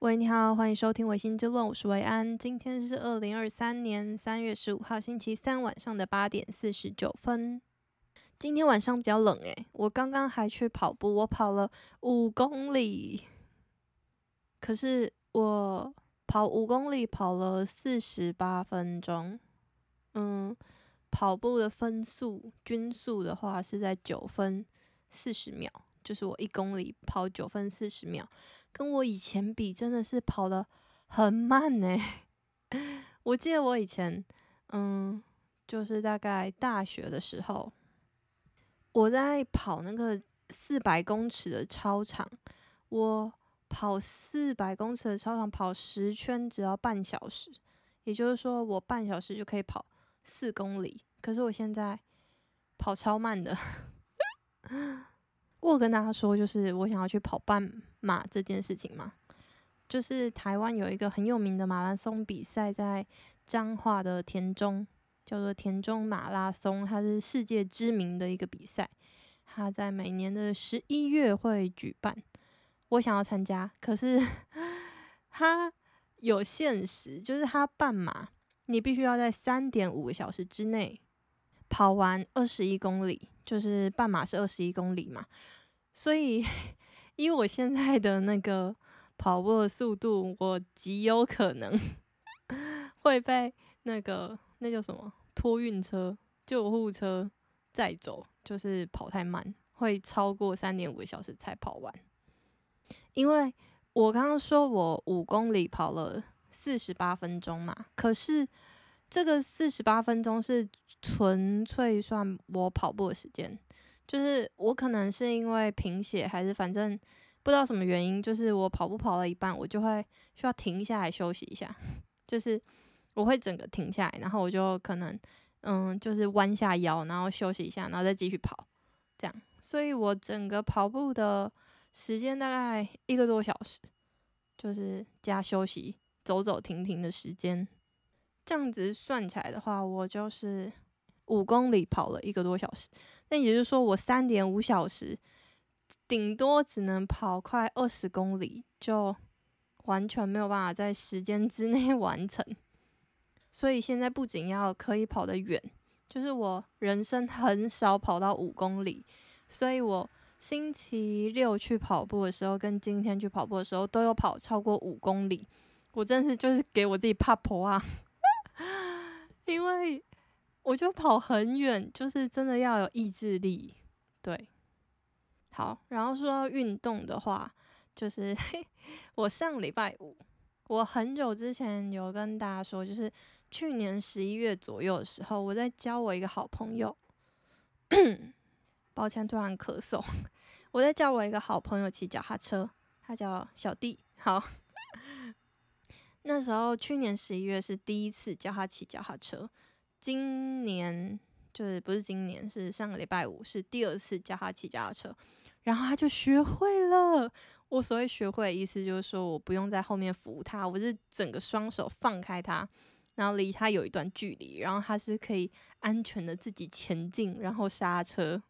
喂，你好，欢迎收听《维心之论》，我是维安。今天是二零二三年三月十五号星期三晚上的八点四十九分。今天晚上比较冷诶，我刚刚还去跑步，我跑了五公里，可是我跑五公里跑了四十八分钟。嗯，跑步的分数均速的话是在九分四十秒，就是我一公里跑九分四十秒。跟我以前比，真的是跑得很慢呢。我记得我以前，嗯，就是大概大学的时候，我在跑那个四百公尺的操场，我跑四百公尺的操场跑十圈只要半小时，也就是说我半小时就可以跑四公里。可是我现在跑超慢的。我有跟大家说，就是我想要去跑半马这件事情嘛，就是台湾有一个很有名的马拉松比赛，在彰化的田中，叫做田中马拉松，它是世界知名的一个比赛，它在每年的十一月会举办。我想要参加，可是 它有限时，就是它半马，你必须要在三点五个小时之内。跑完二十一公里，就是半马是二十一公里嘛，所以 以我现在的那个跑步的速度，我极有可能 会被那个那叫什么托运车、救护车载走，就是跑太慢，会超过三点五个小时才跑完。因为我刚刚说我五公里跑了四十八分钟嘛，可是。这个四十八分钟是纯粹算我跑步的时间，就是我可能是因为贫血，还是反正不知道什么原因，就是我跑步跑了一半，我就会需要停下来休息一下，就是我会整个停下来，然后我就可能嗯，就是弯下腰，然后休息一下，然后再继续跑，这样，所以我整个跑步的时间大概一个多小时，就是加休息、走走停停的时间。这样子算起来的话，我就是五公里跑了一个多小时。那也就是说，我三点五小时，顶多只能跑快二十公里，就完全没有办法在时间之内 完成。所以现在不仅要可以跑得远，就是我人生很少跑到五公里。所以我星期六去跑步的时候，跟今天去跑步的时候，都有跑超过五公里。我真是就是给我自己怕婆啊！因为我就跑很远，就是真的要有意志力。对，好，然后说到运动的话，就是嘿，我上礼拜五，我很久之前有跟大家说，就是去年十一月左右的时候，我在教我一个好朋友。抱歉，突然咳嗽。我在教我一个好朋友骑脚踏车，他叫小弟。好。那时候去年十一月是第一次教他骑脚踏车，今年就是不是今年，是上个礼拜五是第二次教他骑脚踏车，然后他就学会了。我所谓学会的意思就是说，我不用在后面扶他，我是整个双手放开他，然后离他有一段距离，然后他是可以安全的自己前进，然后刹车。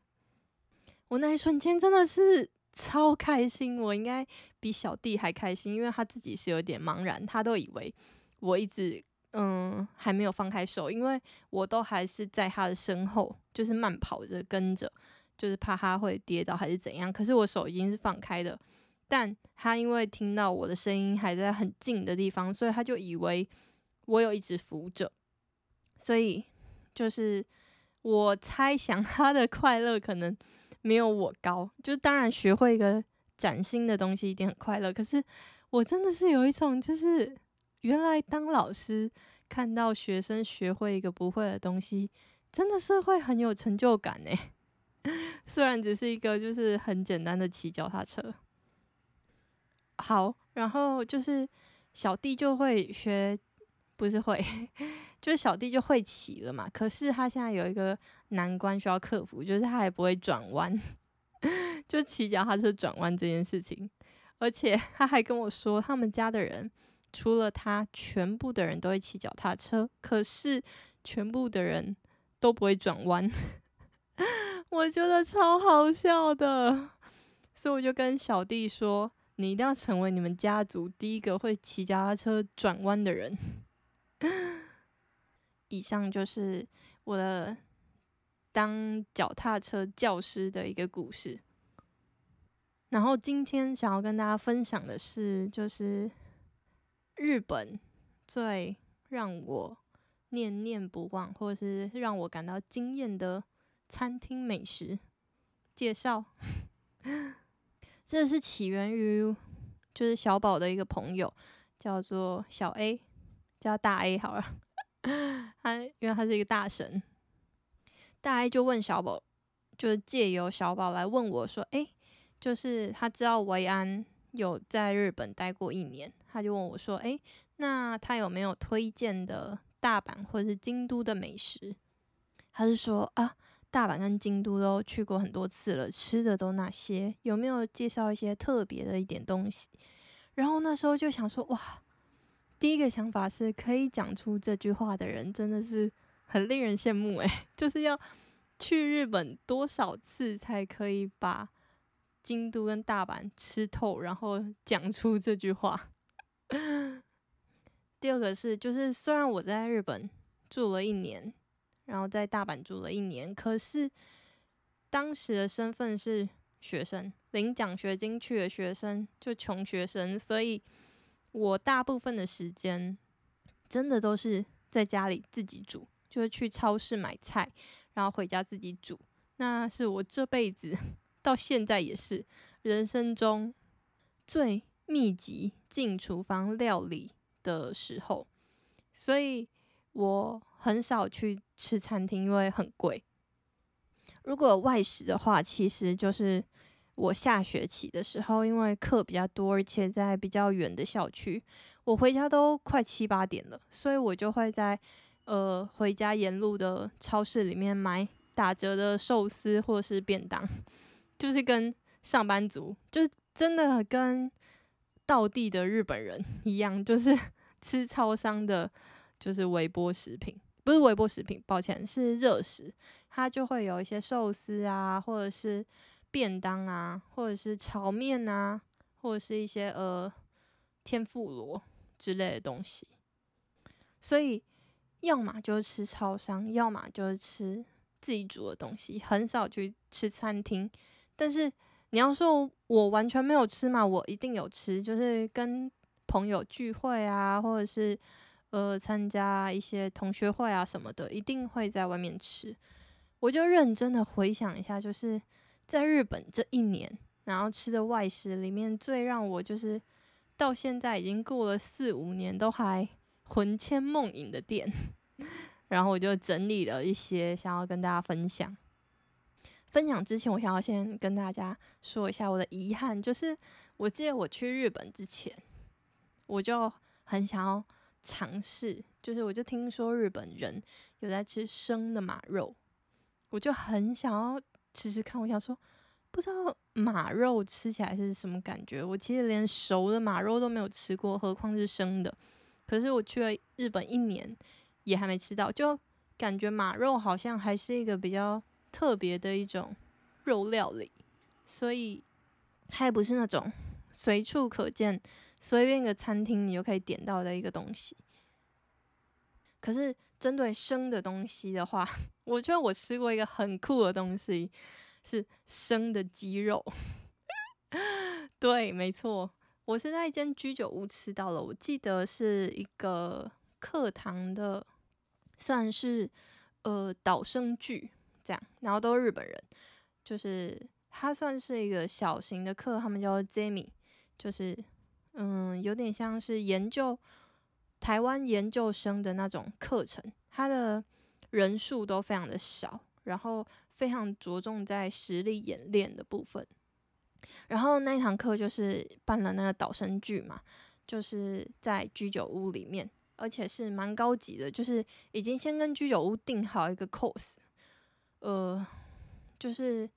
我那一瞬间真的是。超开心，我应该比小弟还开心，因为他自己是有点茫然，他都以为我一直嗯还没有放开手，因为我都还是在他的身后，就是慢跑着跟着，就是怕他会跌倒还是怎样。可是我手已经是放开的，但他因为听到我的声音还在很近的地方，所以他就以为我有一直扶着，所以就是我猜想他的快乐可能。没有我高，就当然学会一个崭新的东西一定很快乐。可是我真的是有一种，就是原来当老师看到学生学会一个不会的东西，真的是会很有成就感呢。虽然只是一个就是很简单的骑脚踏车。好，然后就是小弟就会学，不是会。就是小弟就会骑了嘛，可是他现在有一个难关需要克服，就是他还不会转弯，就骑脚踏车转弯这件事情。而且他还跟我说，他们家的人除了他，全部的人都会骑脚踏车，可是全部的人都不会转弯。我觉得超好笑的，所以我就跟小弟说，你一定要成为你们家族第一个会骑脚踏车转弯的人。以上就是我的当脚踏车教师的一个故事。然后今天想要跟大家分享的是，就是日本最让我念念不忘，或者是让我感到惊艳的餐厅美食介绍。这是起源于就是小宝的一个朋友，叫做小 A，叫大 A 好了。他因为他是一个大神，大 A 就问小宝，就是借由小宝来问我说：“哎。”就是他知道维安有在日本待过一年，他就问我说：“诶，那他有没有推荐的大阪或者是京都的美食？”他是说：“啊，大阪跟京都都去过很多次了，吃的都那些，有没有介绍一些特别的一点东西？”然后那时候就想说：“哇，第一个想法是可以讲出这句话的人真的是很令人羡慕诶，就是要去日本多少次才可以把。”京都跟大阪吃透，然后讲出这句话。第二个是，就是虽然我在日本住了一年，然后在大阪住了一年，可是当时的身份是学生，领奖学金去的学生，就穷学生，所以我大部分的时间真的都是在家里自己煮，就是去超市买菜，然后回家自己煮。那是我这辈子。到现在也是人生中最密集进厨房料理的时候，所以我很少去吃餐厅，因为很贵。如果外食的话，其实就是我下学期的时候，因为课比较多，而且在比较远的校区，我回家都快七八点了，所以我就会在呃回家沿路的超市里面买打折的寿司或是便当。就是跟上班族，就是真的跟道地的日本人 一样，就是 吃超商的，就是微波食品，不是微波食品，抱歉，是热食。它就会有一些寿司啊，或者是便当啊，或者是炒面啊，或者是一些呃天妇罗之类的东西。所以，要么就是吃超商，要么就是吃自己煮的东西，很少去吃餐厅。但是你要说我完全没有吃嘛？我一定有吃，就是跟朋友聚会啊，或者是呃参加一些同学会啊什么的，一定会在外面吃。我就认真的回想一下，就是在日本这一年，然后吃的外食里面，最让我就是到现在已经过了四五年都还魂牵梦萦的店，然后我就整理了一些，想要跟大家分享。分享之前，我想要先跟大家说一下我的遗憾，就是我记得我去日本之前，我就很想要尝试，就是我就听说日本人有在吃生的马肉，我就很想要吃吃看。我想说，不知道马肉吃起来是什么感觉？我其实连熟的马肉都没有吃过，何况是生的。可是我去了日本一年，也还没吃到，就感觉马肉好像还是一个比较。特别的一种肉料理，所以它也不是那种随处可见、随便一个餐厅你就可以点到的一个东西。可是针对生的东西的话，我觉得我吃过一个很酷的东西，是生的鸡肉。对，没错，我是在一间居酒屋吃到了，我记得是一个课堂的，算是呃导生剧。这样，然后都是日本人，就是他算是一个小型的课，他们叫 Zemi，就是嗯，有点像是研究台湾研究生的那种课程，他的人数都非常的少，然后非常着重在实力演练的部分。然后那一堂课就是办了那个导生剧嘛，就是在居酒屋里面，而且是蛮高级的，就是已经先跟居酒屋定好一个 course。呃，就是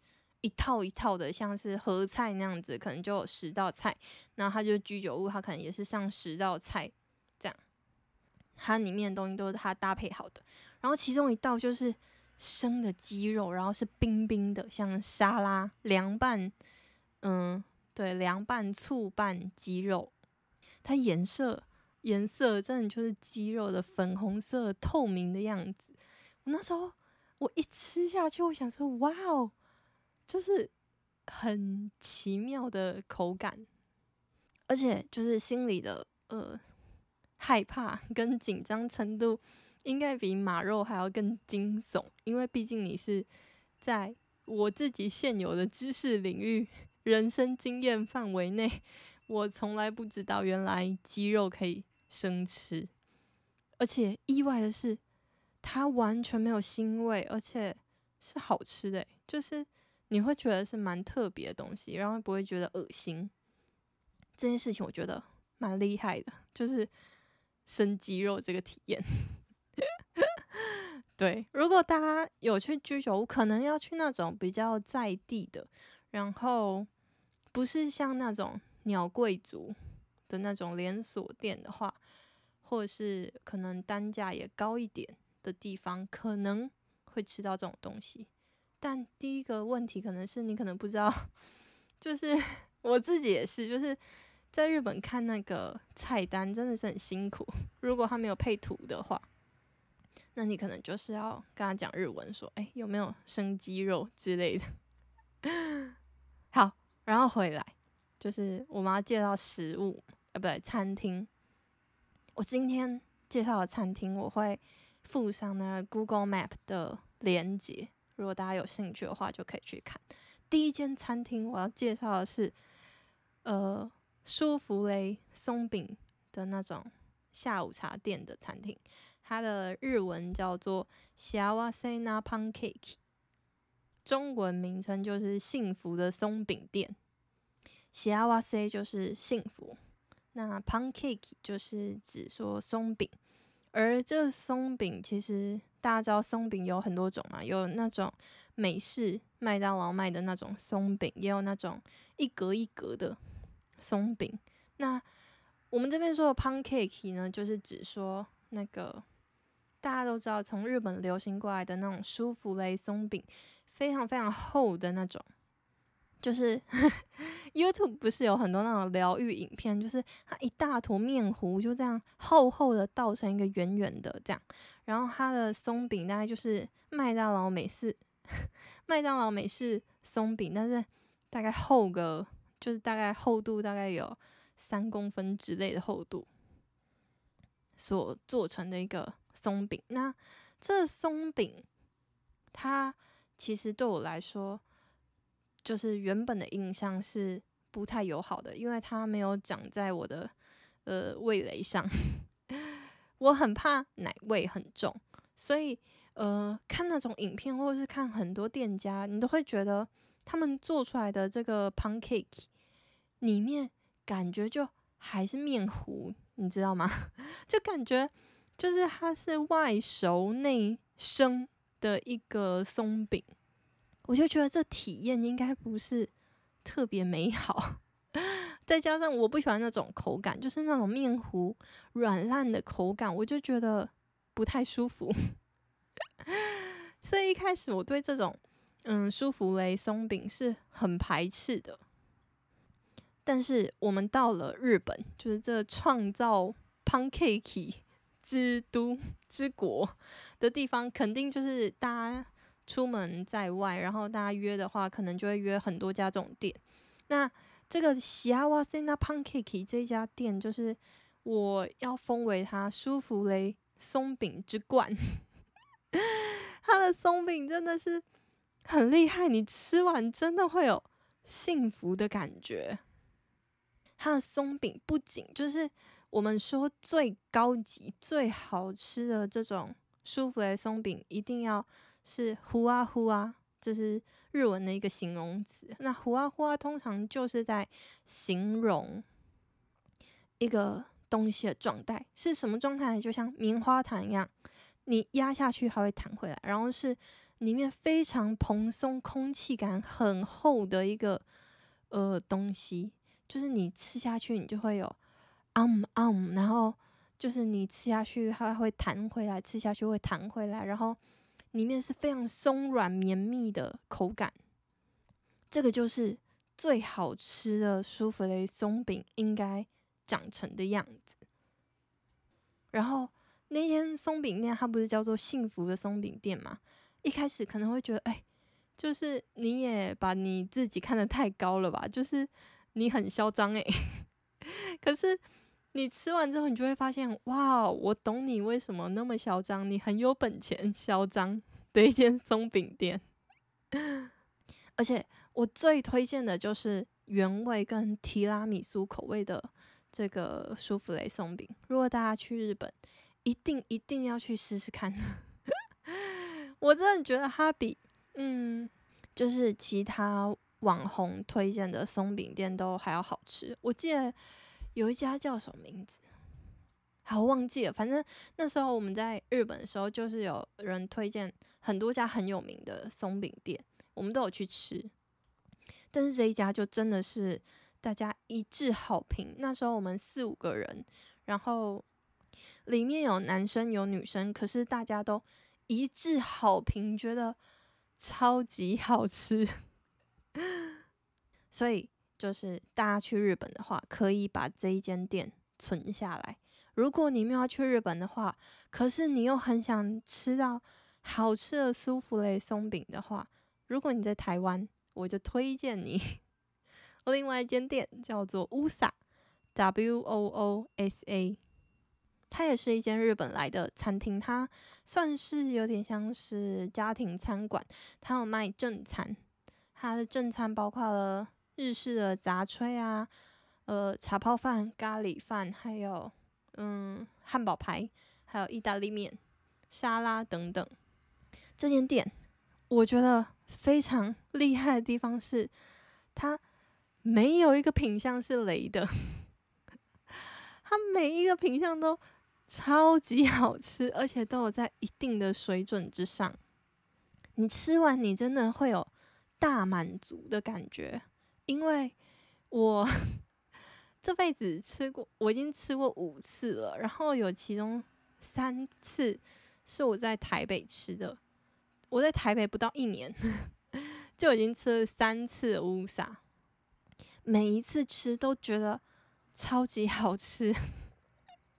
一套一套的，像是合菜那样子，可能就有十道菜。然后他就居酒屋，他可能也是上十道菜，这样。它里面的东西都是他搭配好的。然后其中一道就是生的鸡肉，然后是冰冰的，像沙拉凉拌，嗯对，凉拌醋拌鸡肉，它颜色颜色真的就是鸡肉的粉红色透明的样子。我那时候我一吃下去，我想说哇哦，就是很奇妙的口感，而且就是心里的呃害怕跟紧张程度，应该比马肉还要更惊悚，因为毕竟你是在我自己现有的知识领域、人生经验范围内，我从来不知道原来鸡肉可以生吃，而且意外的是，它完全没有腥味，而且是好吃的，就是你会觉得是蛮特别的东西，然后不会觉得恶心。这件事情我觉得蛮厉害的，就是生鸡肉这个体验。对，如果大家有去居酒屋，可能要去那种比较在地的，然后不是像那种鸟贵族的那种连锁店的话，或者是可能单价也高一点的地方，可能会吃到这种东西。但第一个问题可能是你可能不知道，就是 我自己也是，就是在日本看那个菜单真的是很辛苦，如果他没有配图的话。那你可能就是要跟他讲日文，说，哎、有没有生鸡肉之类的？好，然后回来，就是我们要介绍食物，呃，不对，餐厅。我今天介绍的餐厅，我会附上那 Google Map 的连接，如果大家有兴趣的话，就可以去看。第一间餐厅我要介绍的是，呃，舒芙蕾松饼的那种下午茶店的餐厅。它的日文叫做西亚瓦 c 纳 pancake 中文名称就是幸福的松饼店。西亚瓦 c 就是幸福那 pancake 就是指说松饼。而这松饼其实大家知道松饼有很多种嘛有那种美式麦当劳卖的那种松饼也有那种一格一格的松饼。那我们这边说的 pancake 呢就是指说那个大家都知道，从日本流行过来的那种舒芙蕾松饼，非常非常厚的那种。就是 YouTube 不是有很多那种疗愈影片，就是它一大坨面糊就这样厚厚的倒成一个圆圆的这样，然后它的松饼大概就是麦当劳美式 麦当劳美式松饼，但是大概厚个就是大概厚度大概有三公分之类的厚度所做成的一个。松饼，那这松饼，它其实对我来说，就是原本的印象是不太友好的，因为它没有长在我的呃味蕾上，我很怕奶味很重，所以呃看那种影片或者是看很多店家，你都会觉得他们做出来的这个 pancake 里面感觉就还是面糊，你知道吗？就感觉。就是它是外熟内生的一个松饼，我就觉得这体验应该不是特别美好。再加上我不喜欢那种口感，就是那种面糊软烂的口感，我就觉得不太舒服。所以一开始我对这种嗯舒芙蕾松饼是很排斥的。但是我们到了日本，就是这创造 pancake 之都之国的地方，肯定就是大家出门在外，然后大家约的话，可能就会约很多家这种店。那这个幸せなパンケーキ这家店，就是我要封为它舒芙蕾松饼之冠。它的松饼真的是很厉害，你吃完真的会有幸福的感觉。它的松饼不仅就是。 我们说最高级、最好吃的这种舒芙蕾松饼，一定要是呼啊呼啊，这是日文的一个形容词。那呼啊呼啊通常就是在形容一个东西的状态，是什么状态？就像棉花糖一样，你压下去它会弹回来，然后是里面非常蓬松、空气感很厚的一个呃东西，就是你吃下去你就会有。嗯嗯，然后就是你吃下去，它会弹回来；吃下去会弹回来，然后里面是非常松软绵密的口感。这个就是最好吃的舒芙蕾松饼应该长成的样子。然后那间松饼店，它不是叫做幸福的松饼店吗？一开始可能会觉得，哎，就是你也把你自己看得太高了吧？就是你很嚣张哎。可是你吃完之后，你就会发现，哇，我懂你为什么那么嚣张，你很有本钱嚣张的一间松饼店。而且我最推荐的就是原味跟提拉米苏口味的。这个舒芙蕾松饼，如果大家去日本，一定一定要去试试看。我真的觉得它比嗯，就是其他网红推荐的松饼店都还要好吃。我记得有一家叫什么名字，好忘记了。反正那时候我们在日本的时候，就是有人推荐很多家很有名的松饼店，我们都有去吃。但是这一家就真的是。大家一致好评。那时候我们四五个人，然后里面有男生有女生，可是大家都一致好评，觉得超级好吃。所以就是大家去日本的话，可以把这一间店存下来。如果你没有要去日本的话，可是你又很想吃到好吃的舒芙蕾松饼的话，如果你在台湾，我就推荐你。另外一间店叫做乌萨 （W O O S A，它也是一间日本来的餐厅，它算是有点像是家庭餐馆，它有卖正餐，它的正餐包括了日式的杂炊啊，呃，茶泡饭、咖喱饭，还有嗯汉堡排，还有意大利面、沙拉等等。这间店我觉得非常 厉害的地方是它。没有一个品相是雷的，它每一个品相都超级好吃，而且都有在一定的水准之上。你吃完，你真的会有大满足的感觉。因为我 这辈子吃过，我已经吃过五次了，然后有其中三次是我在台北吃的。我在台北不到一年，就已经吃了三次乌萨。每一次吃都觉得超级好吃，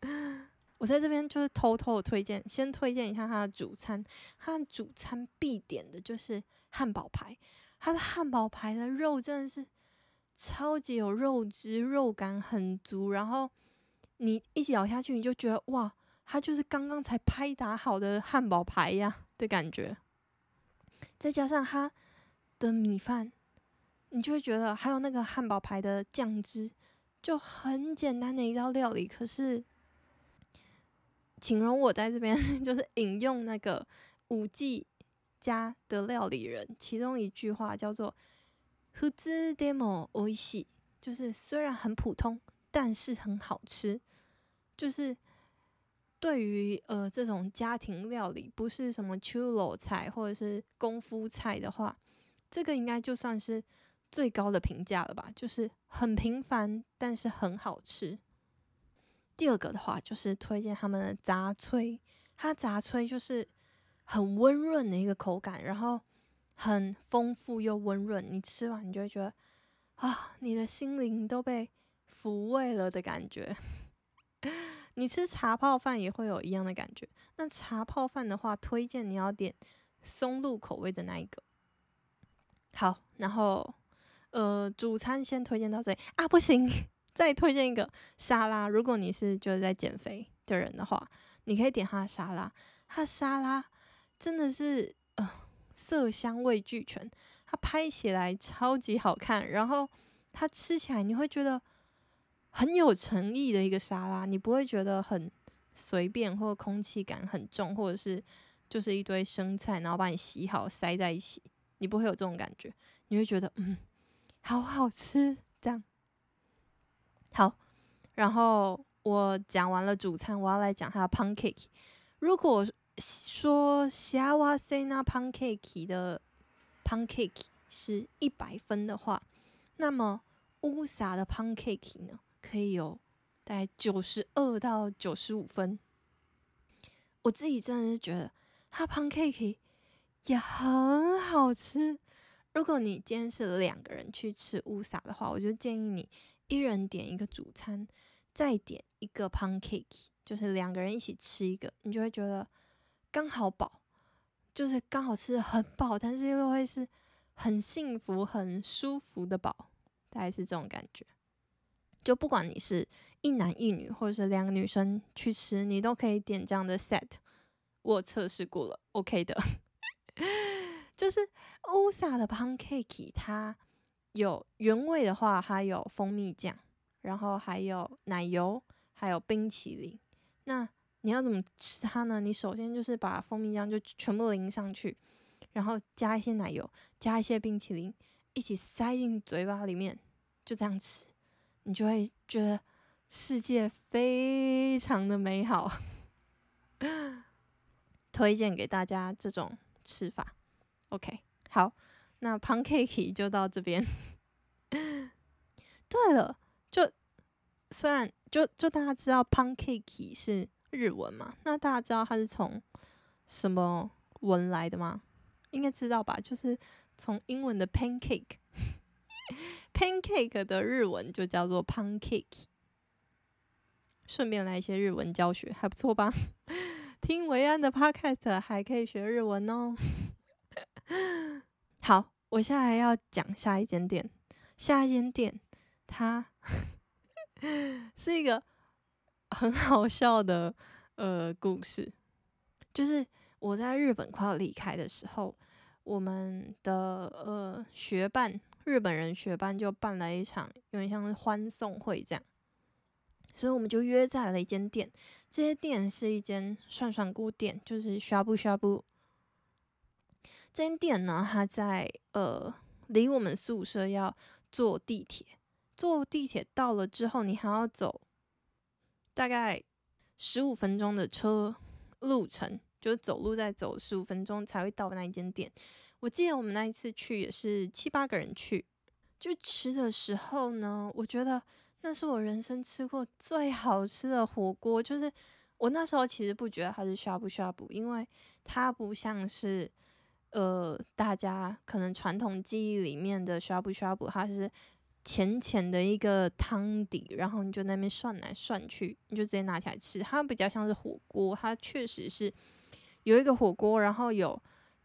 我在这边就是偷偷的推荐，先推荐一下它的主餐。它的主餐必点的就是汉堡排，它的汉堡排的肉真的是超级有肉汁，肉感很足。然后你一咬下去，你就觉得哇，它就是刚刚才拍打好的汉堡排呀的感觉。再加上它的米饭。你就会觉得，还有那个汉堡排的酱汁，就很简单的一道料理。可是，请容我在这边 就是引用那个五 G 家的料理人其中一句话，叫做“普通でも美味しい”，就是虽然很普通，但是很好吃。就是对于呃这种家庭料理，不是什么手路菜或者是功夫菜的话，这个应该就算是。最高的评价了吧，就是很平凡，但是很好吃。第二个的话，就是推荐他们的杂炊，它杂炊就是 很温润的一个口感，然后很丰富又温润，你吃完你就会觉得啊，你的心灵都被抚慰了的感觉。你吃茶泡饭也会有一样的感觉。那茶泡饭的话，推荐你要点松露口味的那一个。好，然后。呃，主餐先推荐到这里啊，不行，再推荐一个沙拉。如果你是就是在减肥的人的话，你可以点它的沙拉。它沙拉真的是呃色香味俱全，它拍起来超级好看，然后它吃起来你会觉得很有诚意的一个沙拉，你不会觉得很随便或空气感很重，或者是就是一堆生菜然后把你洗好塞在一起，你不会有这种感觉，你会觉得嗯。好好吃，这样好。然后我讲完了主餐，我要来讲它的 pancake。如果说幸せな pancake 的 pancake 是一百分的话，那么乌萨的 pancake 呢，可以有大概九十二到九十五分。我自己真的是觉得它 pancake 也很好吃。如果你今天是两个人去吃乌萨的话，我就建议你一人点一个主餐，再点一个 pancake，就是两个人一起吃一个，你就会觉得刚好饱，就是刚好吃得很饱，但是又会是很幸福、很舒服的饱，大概是这种感觉。就不管你是一男一女，或者是两个女生去吃，你都可以点这样的 set。我测试过了，OK 的。就是乌萨的 pancake，它有原味的话，它有蜂蜜酱，然后还有奶油，还有冰淇淋。那你要怎么吃它呢？你首先就是把蜂蜜浆就全部淋上去，然后加一些奶油，加一些冰淇淋，一起塞进嘴巴里面，就这样吃，你就会觉得世界非常的美好。推荐给大家这种吃法。OK，好，那 pancake 就到这边。对了，就虽然就就大家知道 pancake 是日文嘛，那大家知道它是从什么文来的吗？应该知道吧？就是从英文的 pancake，pancake 的日文就叫做 pancake。顺便来一些日文教学，还不错吧？听维安的 podcast 还可以学日文哦。好，我现在要讲下一间店。下一间店，它 是一个很好笑的呃故事。就是我在日本快要离开的时候，我们的呃学伴，日本人学伴就办了一场有点像欢送会这样，所以我们就约在了一间店。这些店是一间涮涮锅店，就是 shabu shabu。这间店呢，它在呃离我们宿舍要坐地铁，坐地铁到了之后，你还要走大概十五分钟的车路程，就是走路再走十五分钟才会到那一间店。我记得我们那一次去也是七八个人去，就吃的时候呢，我觉得那是我人生吃过最好吃的火锅。就是我那时候其实不觉得它是 shabu shabu，因为它不像是。呃，大家可能传统记忆里面的 shabu shabu，它是浅浅的一个汤底，然后你就那边涮来涮去，你就直接拿起来吃。它比较像是火锅，它确实是有一个火锅，然后有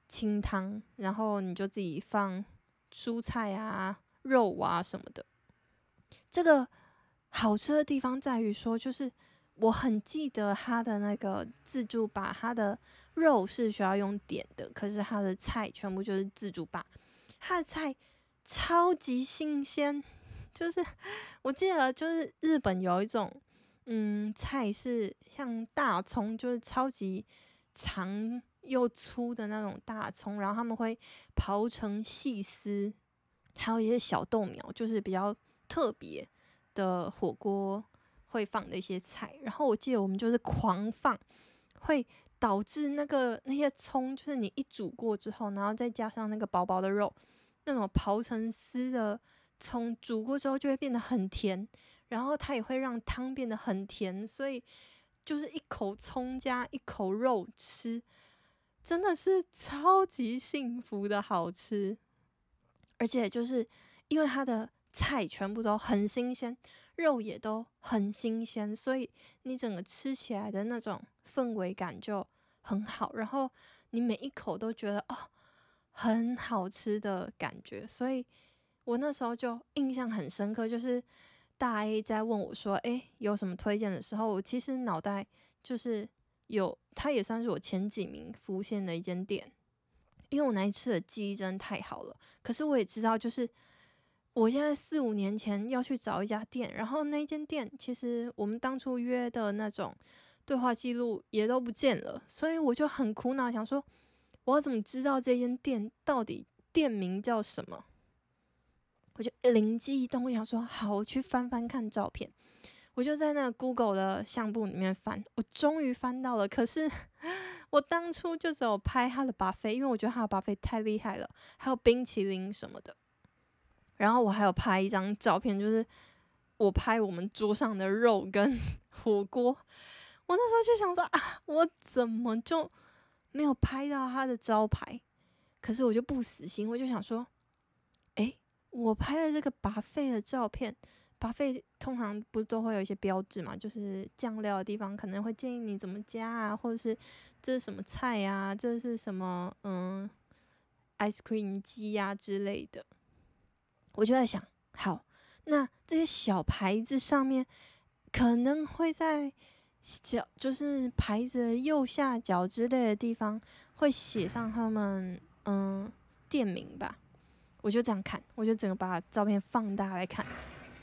清汤，然后你就自己放蔬菜啊、肉啊什么的。这个好吃的地方在于说，就是我很记得它的那个自助吧它的。肉是需要用点的，可是它的菜全部就是自助吧。它的菜超级新鲜，就是我记得就是日本有一种嗯菜是像大葱，就是超级长又粗的那种大葱，然后他们会刨成细丝，还有一些小豆苗，就是比较特别的火锅会放的一些菜。然后我记得我们就是狂放，会。导致那个那些葱，就是你一煮过之后，然后再加上那个薄薄的肉，那种刨成丝的葱煮过之后就会变得很甜，然后它也会让汤变得很甜，所以就是一口葱加一口肉吃，真的是超级幸福的好吃，而且就是因为它的菜全部都很新鲜，肉也都很新鲜，所以你整个吃起来的那种。氛围感就很好，然后你每一口都觉得哦，很好吃的感觉，所以我那时候就印象很深刻。就是大 A 在问我说：“诶，有什么推荐的时候？”我其实脑袋就是有，它也算是我前几名浮现的一间店，因为我那一次的记忆真的太好了。可是我也知道，就是我现在四五年前要去找一家店，然后那间店其实我们当初约的那种。对话记录也都不见了，所以我就很苦恼，想说我怎么知道这间店到底店名叫什么？我就灵机一动，我想说好，我去翻翻看照片。我就在那个 Google 的相簿里面翻，我终于翻到了。可是 我当初就只有拍他的 buffet，因为我觉得他的 buffet 太厉害了，还有冰淇淋什么的。然后我还有拍一张照片，就是我拍我们桌上的肉跟 火锅。我那时候就想说啊，我怎么就没有拍到他的招牌？可是我就不死心，我就想说，诶，我拍的这个 buffet 的照片，buffet 通常不是都会有一些标志嘛，就是酱料的地方可能会建议你怎么加啊，或者是这是什么菜呀、啊，这是什么嗯，ice cream 机呀之类的。我就在想，好，那这些小牌子上面可能会在小，就是牌子右下角之类的地方会写上他们嗯店名吧。我就这样看，我就整个把照片放大来看，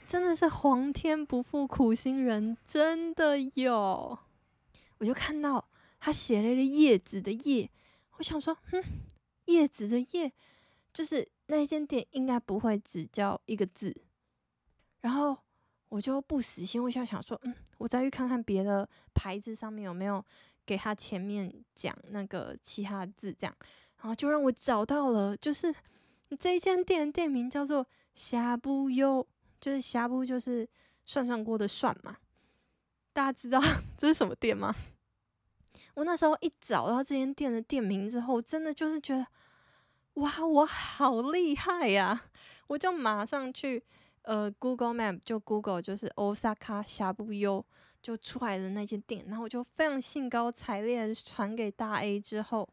真的是皇天不负苦心人，真的有。我就看到他写了一个叶子的叶，我想说，哼，叶子的叶，就是那间店应该不会只叫一个字。然后我就不死心，我就想说，嗯，我再去看看别的牌子上面有没有给他前面讲那个其他字，这样，然后就让我找到了，就是。这一间店店名叫做呷哺悠，就是呷不就是涮涮锅的涮嘛。大家知道这是什么店吗？我那时候一找到这间店的店名之后，真的就是觉得，哇，我好厉害呀、我就马上去呃 Google Map 就 Google 就是 Osaka 呷哺悠就出来的那间店，然后我就非常兴高采烈传给大 A 之后，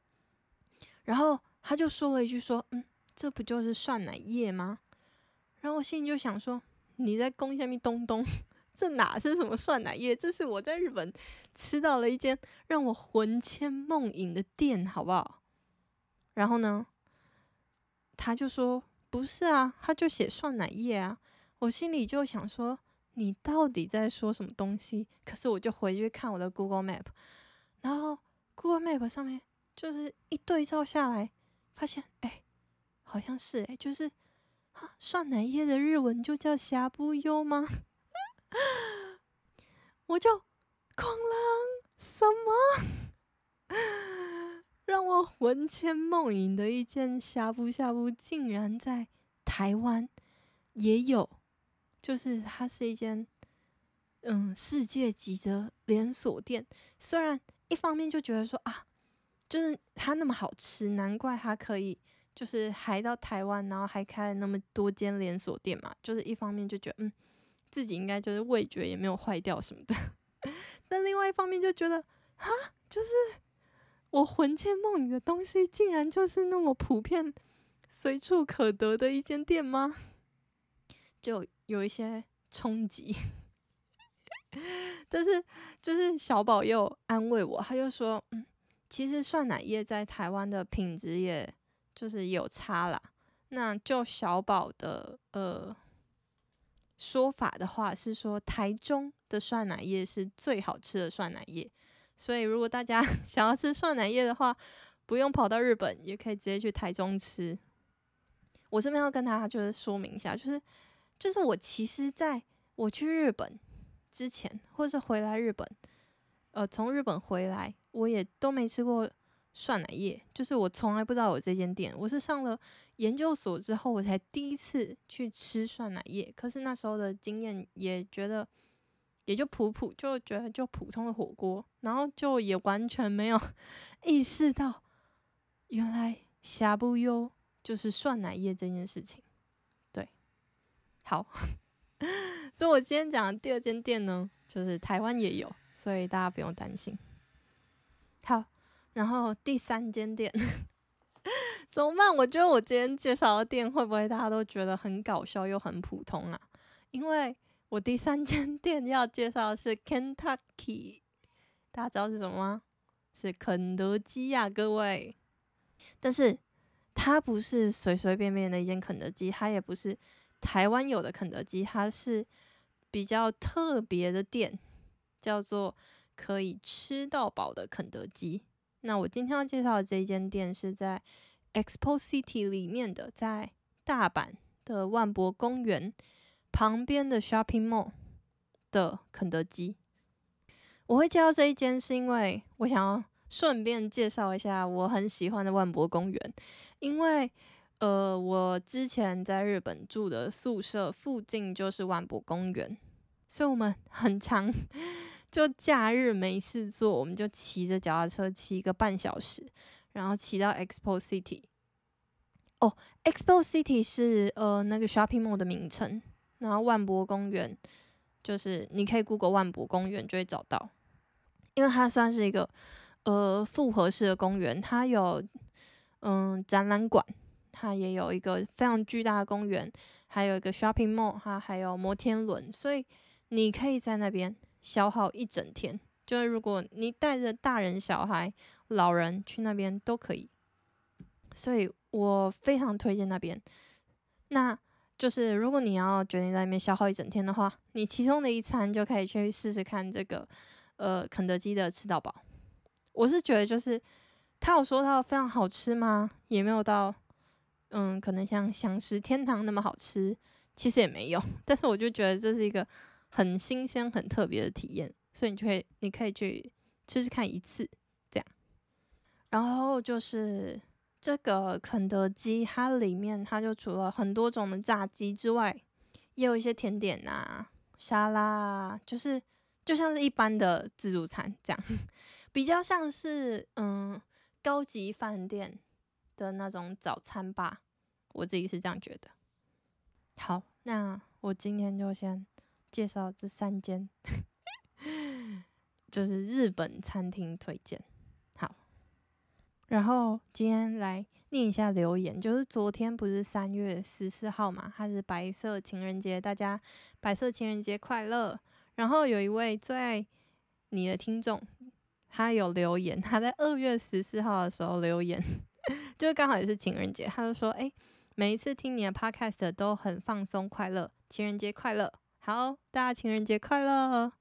然后他就说了一句说，嗯。这不就是酸奶液吗？然后我心里就想说，你在攻下面东东，这哪是什么酸奶液？这是我在日本吃到了一间让我魂牵梦萦的店，好不好？然后呢，他就说不是啊，他就写酸奶液啊。我心里就想说，你到底在说什么东西？可是我就回去看我的 Google Map，然后 Google Map 上面就是一对照下来，发现哎。好像是哎、就是啊，涮奶叶的日文就叫呷哺悠吗？我就狂浪什么？让我魂牵梦萦的一间呷哺呷哺，竟然在台湾也有，就是它是一间嗯世界级的连锁店。虽然一方面就觉得说啊，就是它那么好吃，难怪它可以。就是还到台湾，然后还开了那么多间连锁店嘛，就是一方面就觉得，嗯，自己应该就是味觉也没有坏掉什么的，但另外一方面就觉得，哈，就是我魂牵梦萦的东西，竟然就是那么普遍、随处可得的一间店吗？就有一些冲击。但是就是小宝又安慰我，他就说，嗯，其实酸奶液在台湾的品质也。就是有差啦，那就小宝的呃说法的话是说，台中的酸奶液是最好吃的酸奶液，所以如果大家 想要吃酸奶液的话，不用跑到日本，也可以直接去台中吃。我这边要跟大家就是说明一下，就是就是我其实在我去日本之前，或是回来日本，呃，从日本回来，我也都没吃过。涮乃叶就是我从来不知道有这间店，我是上了研究所之后，我才第一次去吃涮乃叶。可是那时候的经验也觉得也就普普，就觉得就普通的火锅，然后就也完全没有 意识到原来呷哺悠就是涮乃叶这件事情。好，所以我今天讲的第二间店呢，就是台湾也有，所以大家不用担心。好。然后第三间店 怎么办？我觉得我今天介绍的店会不会大家都觉得很搞笑又很普通啊？因为我第三间店要介绍的是 Kentucky，大家知道是什么吗？是肯德基呀，各位。但是它不是随随便便的一间肯德基，它也不是台湾有的肯德基，它是比较特别的店，叫做可以吃到饱的肯德基。那我今天要介绍的这一间店是在 Expo City 里面的，在大阪的万博公园旁边的 Shopping Mall 的肯德基。我会介绍这一间，是因为我想要顺便介绍一下我很喜欢的万博公园，因为呃，我之前在日本住的宿舍附近就是万博公园，所以我们很常。就假日没事做，我们就骑着脚踏车骑一个半小时，然后骑到 Expo City。哦，Expo City 是呃那个 shopping mall 的名称，然后万博公园就是你可以 Google 万博公园就会找到，因为它算是一个呃复合式的公园，它有嗯、展览馆，它也有一个非常巨大的公园，还有一个 shopping mall，它还有摩天轮，所以你可以在那边消耗一整天。就是如果你带着大人、小孩、老人去那边都可以，所以我非常推荐那边。那就是如果你要决定在那边消耗一整天的话，你其中的一餐就可以去试试看这个呃肯德基的吃到饱。我是觉得就是他有说到非常好吃吗？也没有到嗯，可能像饗食天堂那么好吃，其实也没有。但是我就觉得这是一个很新鲜、很特别的体验。所以你就会，你可以去试试看一次这样。然后就是这个肯德基，它里面它就除了很多种的炸鸡之外，也有一些甜点啊、沙拉，就是就像是一般的自助餐这样，比较像是嗯高级饭店的那种早餐吧。我自己是这样觉得。好，那我今天就先介绍这三间。就是日本餐厅推荐，好，然后今天来念一下留言，就是昨天不是三月十四号嘛，它是白色情人节，大家白色情人节快乐。然后有一位最爱你的听众，他有留言，他在二月十四号的时候留言，就刚好也是情人节，他就说：“哎，每一次听你的 podcast 都很放松快乐，情人节快乐，好，大家情人节快乐。”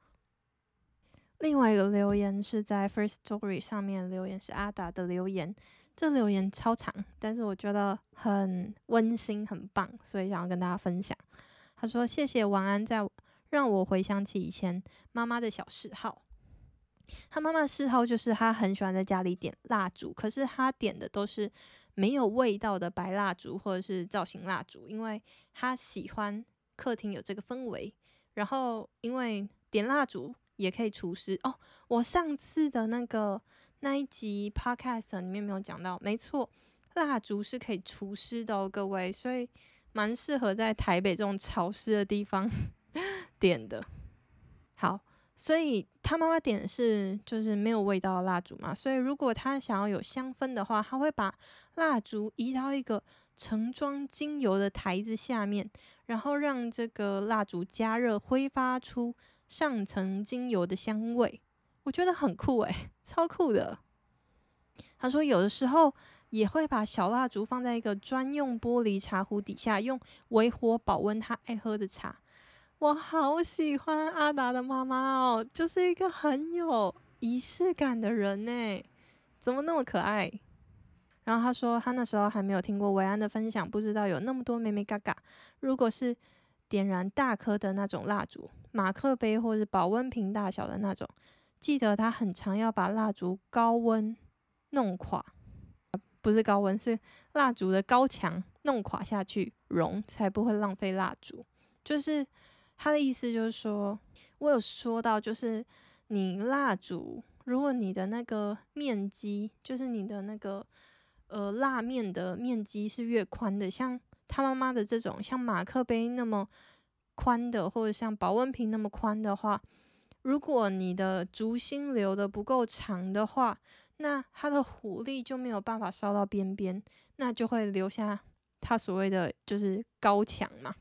另外一个留言是在 First Story 上面留言，是阿达的留言。这留言超长，但是我觉得很温馨，很棒，所以想要跟大家分享。他说：“谢谢晚安，在让我回想起以前妈妈的小嗜好。他妈妈的嗜好就是他很喜欢在家里点蜡烛，可是他点的都是没有味道的白蜡烛或者是造型蜡烛，因为他喜欢客厅有这个氛围。然后因为点蜡烛。”也可以除湿哦。我上次的那个那一集 podcast 里面没有讲到，没错，蜡烛是可以除湿的哦，各位，所以蛮适合在台北这种潮湿的地方 点的。好，所以他妈妈点的是就是没有味道的蜡烛嘛，所以如果他想要有香氛的话，他会把蜡烛移到一个盛装精油的台子下面，然后让这个蜡烛加热，挥发出。上层精油的香味，我觉得很酷诶，超酷的。他说有的时候也会把小蜡烛放在一个专用玻璃茶壶底下，用微火保温他爱喝的茶。我好喜欢阿达的妈妈哦，就是一个很有仪式感的人呢，怎么那么可爱？然后他说他那时候还没有听过维安的分享，不知道有那么多眉眉角角。如果是点燃大颗的那种蜡烛。马克杯或者保温瓶大小的那种，记得他很常要把蜡烛高温弄垮，不是高温，是蜡烛的高墙弄垮下去熔，才不会浪费蜡烛。就是他的意思，就是说我有说到，就是你蜡烛，如果你的那个面积，就是你的那个呃蜡面的面积是越宽的，像他妈妈的这种，像马克杯那么。宽的，或者像保温瓶那么宽的话，如果你的烛芯留的不够长的话，那它的火力就没有办法烧到边边，那就会留下它所谓的就是高墙嘛，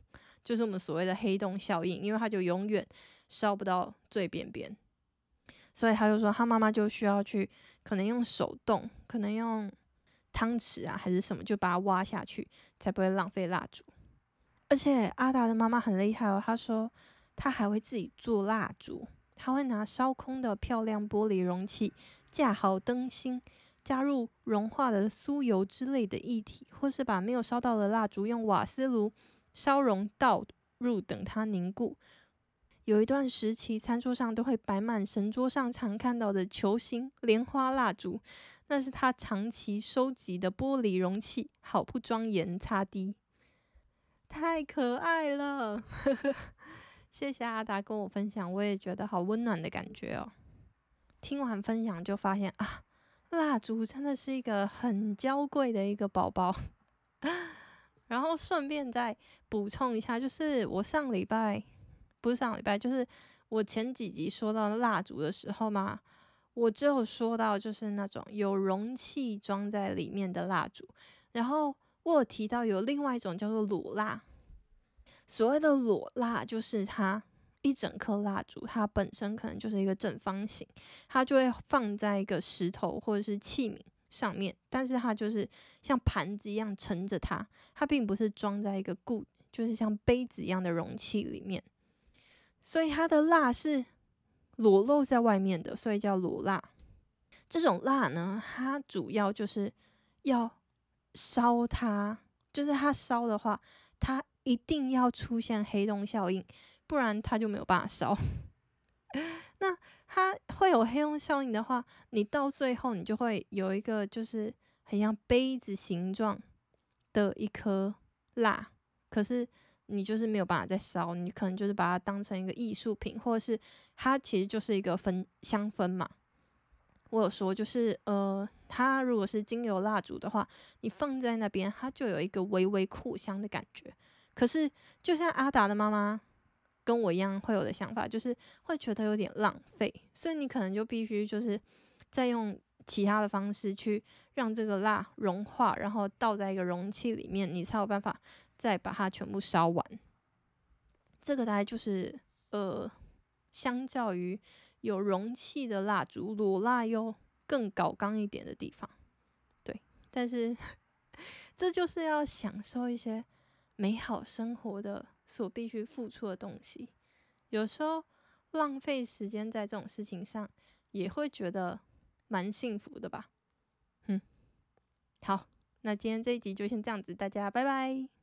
就是我们所谓的黑洞效应，因为它就永远烧不到最边边。所以他就说，他妈妈就需要去，可能用手动，可能用汤匙啊还是什么，就把它挖下去，才不会浪费蜡烛。而且阿达的妈妈很厉害哦，她说她还会自己做蜡烛，她会拿烧空的漂亮玻璃容器，架好灯芯，加入融化的酥油之类的液体，或是把没有烧到的蜡烛用瓦斯炉烧融倒入，等它凝固。有一段时期，餐桌上都会摆满神桌上常看到的球形莲花蜡烛，那是他长期收集的玻璃容器，好不庄严，擦滴。太可爱了，谢谢阿达跟我分享，我也觉得好温暖的感觉哦。听完分享就发现啊，蜡烛真的是一个很娇贵的一个宝宝。然后顺便再补充一下，就是我上礼拜不是上礼拜，就是我前几集说到蜡烛的时候嘛，我只有说到就是那种有容器装在里面的蜡烛，然后我有提到有另外一种叫做裸蜡。所谓的裸蜡，就是它一整颗蜡烛，它本身可能就是一个正方形，它就会放在一个石头或者是器皿上面，但是它就是像盘子一样盛着它，它并不是装在一个固，就是像杯子一样的容器里面，所以它的蜡是裸露在外面的，所以叫裸蜡。这种蜡呢，它主要就是要烧它，就是它烧的话，它。一定要出现黑洞效应，不然它就没有办法烧。那有黑洞效应的话，你到最后你就会有一个就是很像杯子形状的一颗蜡，可是你就是没有办法再烧，你可能就是把它当成一个艺术品，或者是它其实就是一个分香氛嘛。我有说就是呃，它如果是精油蜡烛的话，你放在那边，它就有一个微微酷香的感觉。可是，就像阿达的妈妈跟我一样会有的想法，就是会觉得有点浪费，所以你可能就必须就是再用其他的方式去让这个蜡融化，然后倒在一个容器里面，你才有办法再把它全部烧完。这个大概就是呃，相较于有容器的蜡烛，裸蜡又更高刚一点的地方。对，但是 这就是要享受一些。美好生活的所必须付出的东西，有时候浪费时间在这种事情上，也会觉得蛮幸福的吧。嗯，好，那今天这一集就先这样子，大家拜拜。